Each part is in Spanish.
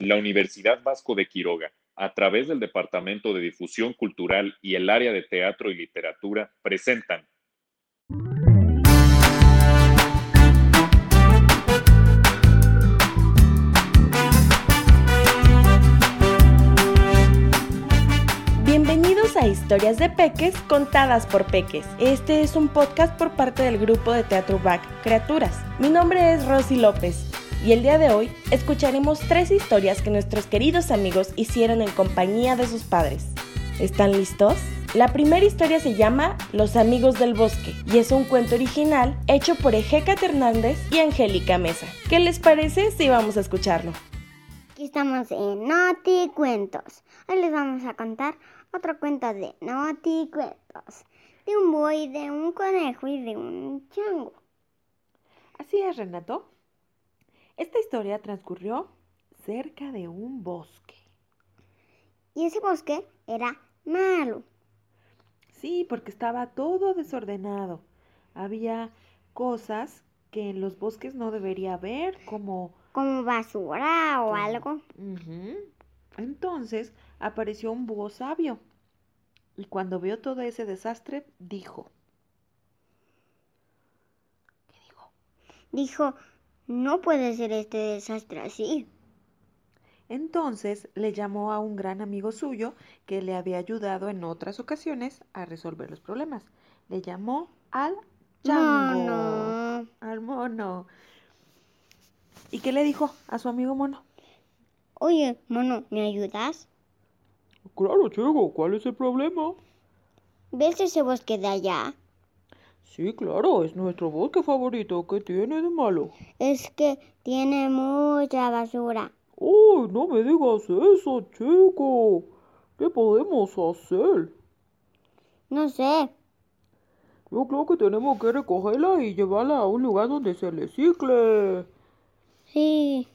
La Universidad Vasco de Quiroga, a través del Departamento de Difusión Cultural y el área de Teatro y Literatura, presentan Bienvenidos a Historias de Peques contadas por Peques. Este es un podcast por parte del grupo de teatro BAC Criaturas. Mi nombre es Rosy López y el día de hoy escucharemos tres historias que nuestros queridos amigos hicieron en compañía de sus padres. ¿Están listos? La primera historia se llama Los Amigos del Bosque y es un cuento original hecho por Ejecat Hernández y Angélica Mesa. ¿Qué les parece si vamos a escucharlo? Aquí estamos en Noti Cuentos. Hoy les vamos a contar otro cuento de Noti Cuentos. De un buey, de un conejo y de un chango. Así es, Renato. Esta historia transcurrió cerca de un bosque. Y ese bosque era malo. Sí, porque estaba todo desordenado. Había cosas que en los bosques no debería haber, como... Como basura o como- algo. Entonces apareció un búho sabio. Y cuando vio todo ese desastre, dijo... ¿Qué dijo? Dijo, no puede ser este desastre así. Entonces le llamó a un gran amigo suyo que le había ayudado en otras ocasiones a resolver los problemas. Le llamó al chango, Mono. al mono. ¿Y qué le dijo a su amigo mono? Oye, mono, ¿me ayudas? Claro, chico, ¿cuál es el problema? ¿Ves ese bosque de allá? Sí, claro, es nuestro bosque favorito. ¿Qué tiene de malo? Es que tiene mucha basura. ¡Uy, no me digas eso, chico! ¿Qué podemos hacer? No sé. Yo creo que tenemos que recogerla y llevarla a un lugar donde se recicle. Sí.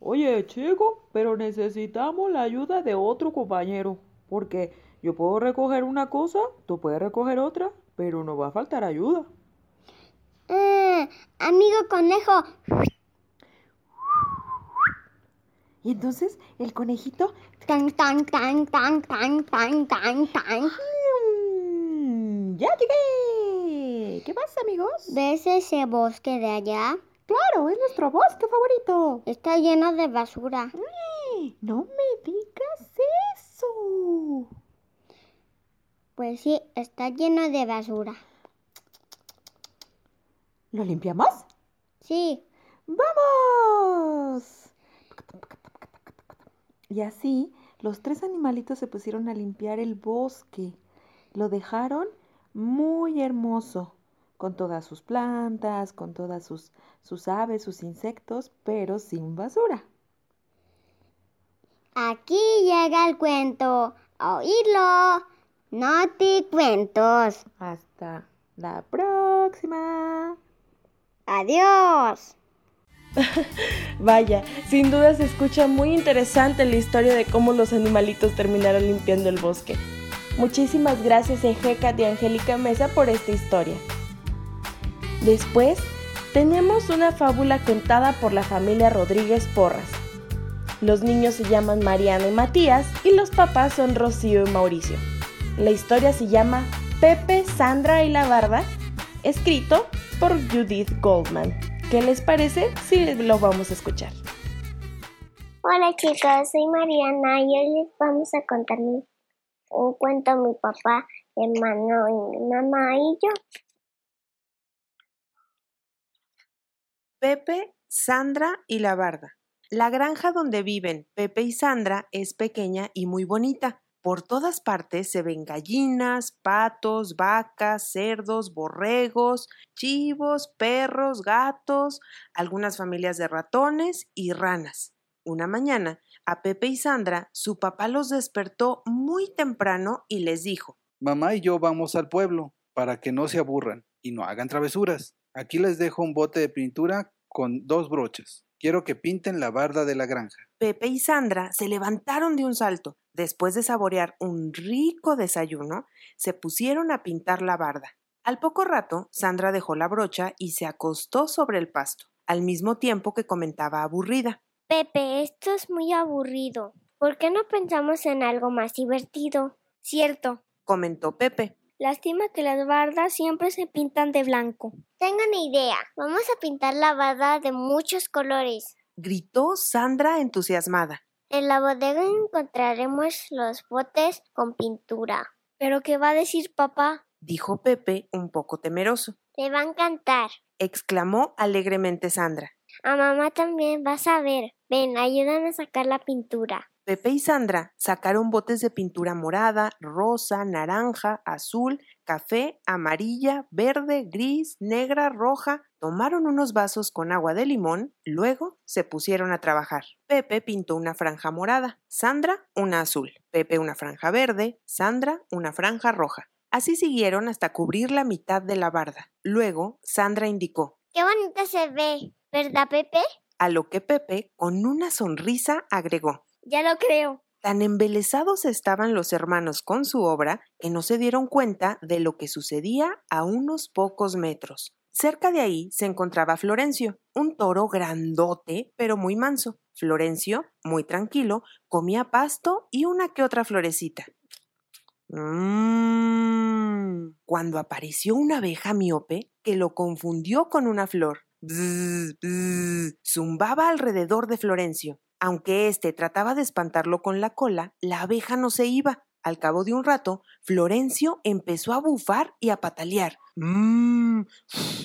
Oye, chico, pero necesitamos la ayuda de otro compañero. Porque yo puedo recoger una cosa, tú puedes recoger otra, pero nos va a faltar ayuda. Ah, amigo conejo. Y entonces el conejito Tan, tan, tan, tan, tan, tan, tan, tan. ¡Mm! ¡Ya llegué! ¿Qué pasa, amigos? ¿Ves ese bosque de allá? Claro, es nuestro bosque favorito. Está lleno de basura. No me digas eso. Pues sí, está lleno de basura. ¿Lo limpiamos? Sí. ¡Vamos! Y así, los tres animalitos se pusieron a limpiar el bosque. Lo dejaron muy hermoso, con todas sus plantas, con todas sus, sus aves, sus insectos, pero sin basura. Aquí llega el cuento. A oírlo. Noti cuentos. Hasta la próxima. Adiós. Vaya, sin duda se escucha muy interesante la historia de cómo los animalitos terminaron limpiando el bosque. Muchísimas gracias Ejecat y Angélica Mesa por esta historia. Después, tenemos una fábula contada por la familia Rodríguez Porras. Los niños se llaman Mariana y Matías y los papás son Rocío y Mauricio. La historia se llama Pepe, Sandra y la Barda, escrito por Judith Goldman. ¿Qué les parece si lo vamos a escuchar? Hola chicos, soy Mariana y hoy les vamos a contar mi- un cuento a mi papá, mi hermano y mi mamá y yo. Pepe, Sandra y la Barda. La granja donde viven Pepe y Sandra es pequeña y muy bonita. Por todas partes se ven gallinas, patos, vacas, cerdos, borregos, chivos, perros, gatos, algunas familias de ratones y ranas. Una mañana, a Pepe y Sandra, su papá los despertó muy temprano y les dijo Mamá y yo vamos al pueblo para que no se aburran y no hagan travesuras. Aquí les dejo un bote de pintura con dos brochas. Quiero que pinten la barda de la granja. Pepe y Sandra se levantaron de un salto. Después de saborear un rico desayuno, se pusieron a pintar la barda. Al poco rato, Sandra dejó la brocha y se acostó sobre el pasto, al mismo tiempo que comentaba aburrida. Pepe, esto es muy aburrido. ¿Por qué no pensamos en algo más divertido? Cierto, comentó Pepe. Lástima que las bardas siempre se pintan de blanco. Tengo una idea. Vamos a pintar la barda de muchos colores. Gritó Sandra entusiasmada. En la bodega encontraremos los botes con pintura. ¿Pero qué va a decir papá? Dijo Pepe un poco temeroso. Le va a encantar. Exclamó alegremente Sandra. A mamá también vas a ver. Ven, ayúdame a sacar la pintura. Pepe y Sandra sacaron botes de pintura morada, rosa, naranja, azul, café, amarilla, verde, gris, negra, roja. Tomaron unos vasos con agua de limón, luego se pusieron a trabajar. Pepe pintó una franja morada, Sandra una azul, Pepe una franja verde, Sandra una franja roja. Así siguieron hasta cubrir la mitad de la barda. Luego, Sandra indicó. ¡Qué bonita se ve! ¿Verdad, Pepe? A lo que Pepe, con una sonrisa, agregó. Ya lo creo. Tan embelesados estaban los hermanos con su obra que no se dieron cuenta de lo que sucedía a unos pocos metros. Cerca de ahí se encontraba Florencio, un toro grandote pero muy manso. Florencio, muy tranquilo, comía pasto y una que otra florecita. Mmm. Cuando apareció una abeja miope que lo confundió con una flor. Bzz, bzz, zumbaba alrededor de Florencio. Aunque éste trataba de espantarlo con la cola, la abeja no se iba. Al cabo de un rato, Florencio empezó a bufar y a patalear. Mmm,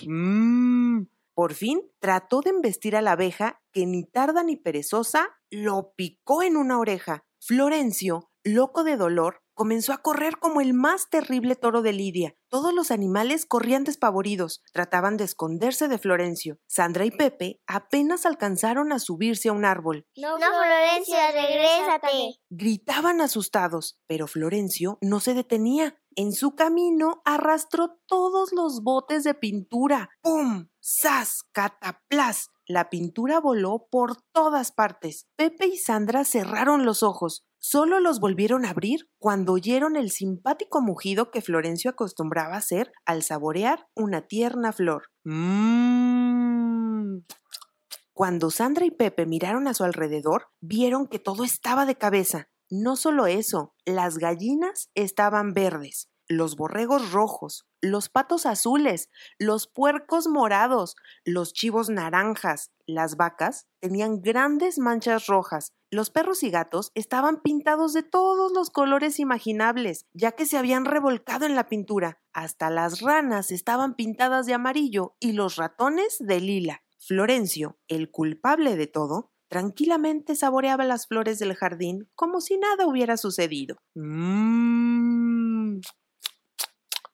mmm. Por fin trató de embestir a la abeja, que ni tarda ni perezosa lo picó en una oreja. Florencio, loco de dolor, comenzó a correr como el más terrible toro de Lidia. Todos los animales corrían despavoridos, trataban de esconderse de Florencio. Sandra y Pepe apenas alcanzaron a subirse a un árbol. No, Florencio, regrésate. Gritaban asustados, pero Florencio no se detenía. En su camino arrastró todos los botes de pintura. ¡Pum! ¡Sas! ¡Cataplas! La pintura voló por todas partes. Pepe y Sandra cerraron los ojos. Solo los volvieron a abrir cuando oyeron el simpático mugido que Florencio acostumbraba hacer al saborear una tierna flor. Mmm. Cuando Sandra y Pepe miraron a su alrededor, vieron que todo estaba de cabeza. No solo eso, las gallinas estaban verdes, los borregos rojos, los patos azules, los puercos morados, los chivos naranjas, las vacas tenían grandes manchas rojas, los perros y gatos estaban pintados de todos los colores imaginables, ya que se habían revolcado en la pintura. Hasta las ranas estaban pintadas de amarillo y los ratones de lila. Florencio, el culpable de todo, tranquilamente saboreaba las flores del jardín como si nada hubiera sucedido. Mmm.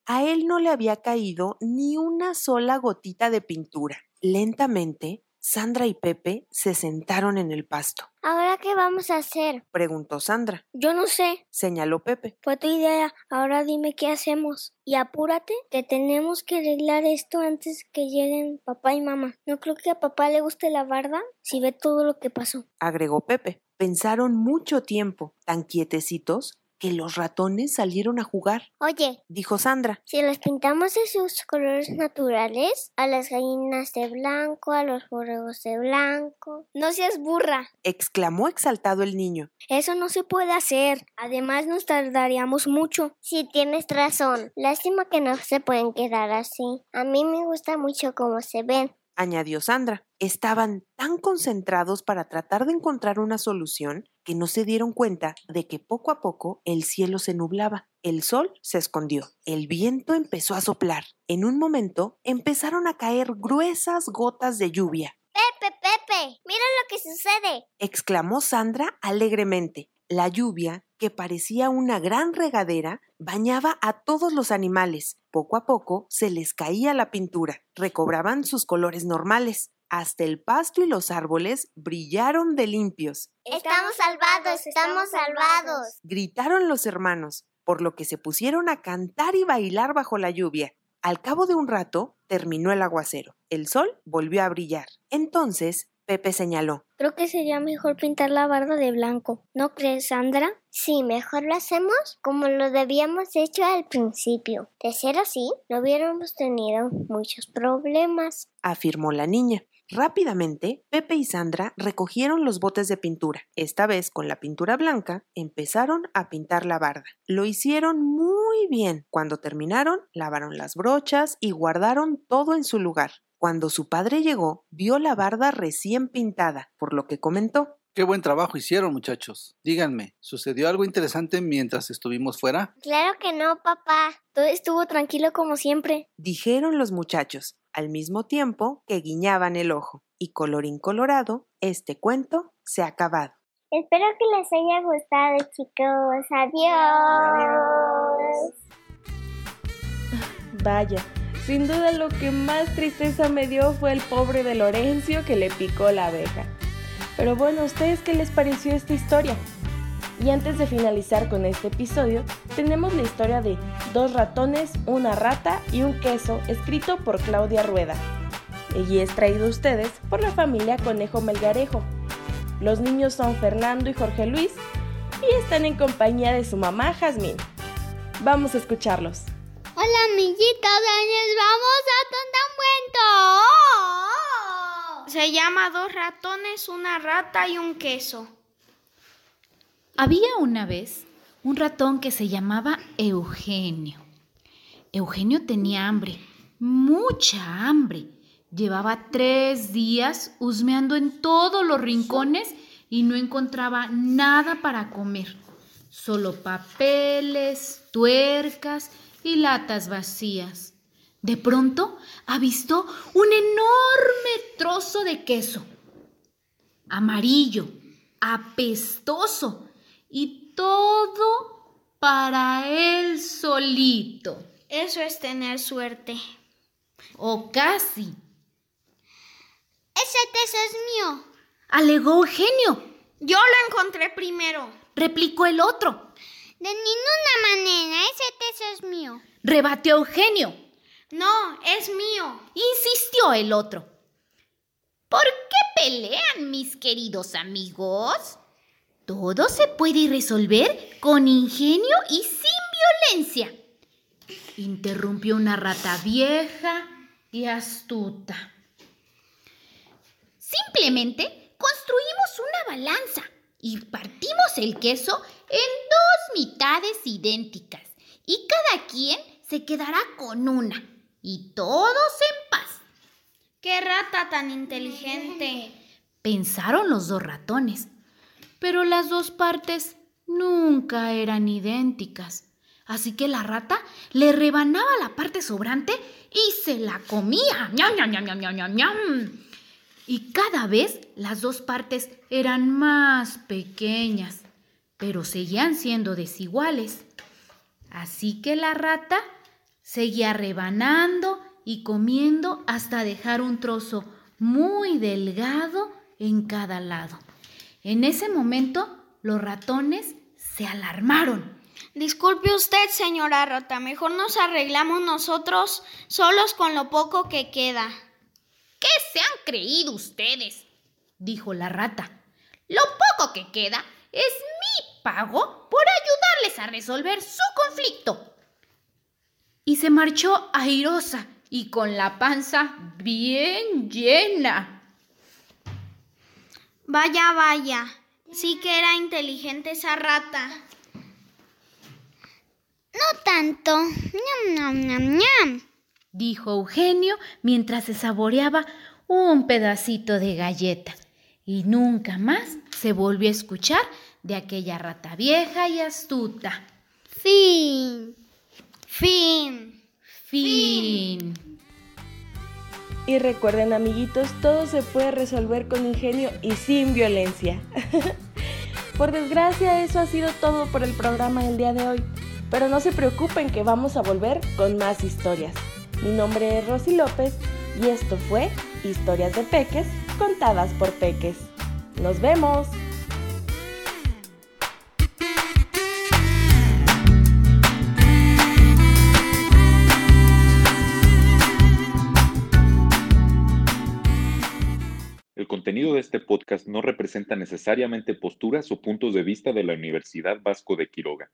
A él no le había caído ni una sola gotita de pintura. Lentamente, Sandra y Pepe se sentaron en el pasto. ¿Ahora qué vamos a hacer? Preguntó Sandra. Yo no sé. Señaló Pepe. Fue tu idea. Ahora dime qué hacemos. Y apúrate, que tenemos que arreglar esto antes que lleguen papá y mamá. No creo que a papá le guste la barda si ve todo lo que pasó. Agregó Pepe. Pensaron mucho tiempo, tan quietecitos, que los ratones salieron a jugar. Oye, dijo Sandra. Si los pintamos de sus colores naturales, a las gallinas de blanco, a los borregos de blanco. No seas burra, exclamó exaltado el niño. Eso no se puede hacer. Además nos tardaríamos mucho. Sí, tienes razón. Lástima que no se pueden quedar así. A mí me gusta mucho cómo se ven añadió Sandra. Estaban tan concentrados para tratar de encontrar una solución que no se dieron cuenta de que poco a poco el cielo se nublaba, el sol se escondió, el viento empezó a soplar. En un momento empezaron a caer gruesas gotas de lluvia. Pepe, Pepe, mira lo que sucede, exclamó Sandra alegremente. La lluvia, que parecía una gran regadera, bañaba a todos los animales. Poco a poco se les caía la pintura, recobraban sus colores normales. Hasta el pasto y los árboles brillaron de limpios. Estamos salvados, estamos salvados. Gritaron los hermanos, por lo que se pusieron a cantar y bailar bajo la lluvia. Al cabo de un rato terminó el aguacero. El sol volvió a brillar. Entonces Pepe señaló. Creo que sería mejor pintar la barda de blanco. ¿No crees, Sandra? Sí, mejor lo hacemos como lo debíamos hecho al principio. De ser así, no hubiéramos tenido muchos problemas. Afirmó la niña. Rápidamente, Pepe y Sandra recogieron los botes de pintura. Esta vez, con la pintura blanca, empezaron a pintar la barda. Lo hicieron muy bien. Cuando terminaron, lavaron las brochas y guardaron todo en su lugar. Cuando su padre llegó, vio la barda recién pintada, por lo que comentó. Qué buen trabajo hicieron, muchachos. Díganme, ¿sucedió algo interesante mientras estuvimos fuera? Claro que no, papá. Todo estuvo tranquilo como siempre. Dijeron los muchachos, al mismo tiempo que guiñaban el ojo. Y colorín colorado, este cuento se ha acabado. Espero que les haya gustado, chicos. Adiós. Vaya, sin duda lo que más tristeza me dio fue el pobre de Lorenzo que le picó la abeja. Pero bueno, ¿a ustedes qué les pareció esta historia? Y antes de finalizar con este episodio, tenemos la historia de Dos ratones, una rata y un queso, escrito por Claudia Rueda. Y es traído a ustedes por la familia Conejo Melgarejo. Los niños son Fernando y Jorge Luis y están en compañía de su mamá Jazmín. Vamos a escucharlos. Hola amiguitos, les vamos a contar un cuento. Se llama Dos ratones, una rata y un queso. Había una vez un ratón que se llamaba Eugenio. Eugenio tenía hambre, mucha hambre. Llevaba tres días husmeando en todos los rincones y no encontraba nada para comer. Solo papeles, tuercas y latas vacías. De pronto avistó un enorme trozo de queso, amarillo, apestoso y todo para él solito. Eso es tener suerte. O casi. Ese queso es mío. Alegó Eugenio. Yo lo encontré primero. Replicó el otro. De ninguna manera, ese queso es mío. Rebatió Eugenio. No, es mío. Insistió el otro. ¿Por qué pelean, mis queridos amigos? Todo se puede resolver con ingenio y sin violencia. Interrumpió una rata vieja y astuta. Simplemente construimos una balanza y partimos el queso en dos mitades idénticas y cada quien se quedará con una y todos en paz. ¡Qué rata tan inteligente! Pensaron los dos ratones, pero las dos partes nunca eran idénticas. Así que la rata le rebanaba la parte sobrante y se la comía. ¡Ñam, ñam, ñam, ñam, ñam, ñam! Y cada vez las dos partes eran más pequeñas, pero seguían siendo desiguales. Así que la rata seguía rebanando y comiendo hasta dejar un trozo muy delgado en cada lado. En ese momento los ratones se alarmaron. Disculpe usted, señora rata, mejor nos arreglamos nosotros solos con lo poco que queda. ¿Qué se han creído ustedes? dijo la rata. Lo poco que queda es mi pago por ayudarles a resolver su conflicto. Y se marchó airosa y con la panza bien llena. Vaya, vaya, sí que era inteligente esa rata. No tanto. Ñam, ñam, ñam, ñam. dijo Eugenio mientras se saboreaba un pedacito de galleta. Y nunca más se volvió a escuchar de aquella rata vieja y astuta. Fin. Fin. Fin. Y recuerden amiguitos, todo se puede resolver con ingenio y sin violencia. por desgracia, eso ha sido todo por el programa del día de hoy. Pero no se preocupen que vamos a volver con más historias. Mi nombre es Rosy López y esto fue Historias de Peques contadas por Peques. ¡Nos vemos! Contenido de este podcast no representa necesariamente posturas o puntos de vista de la Universidad Vasco de Quiroga.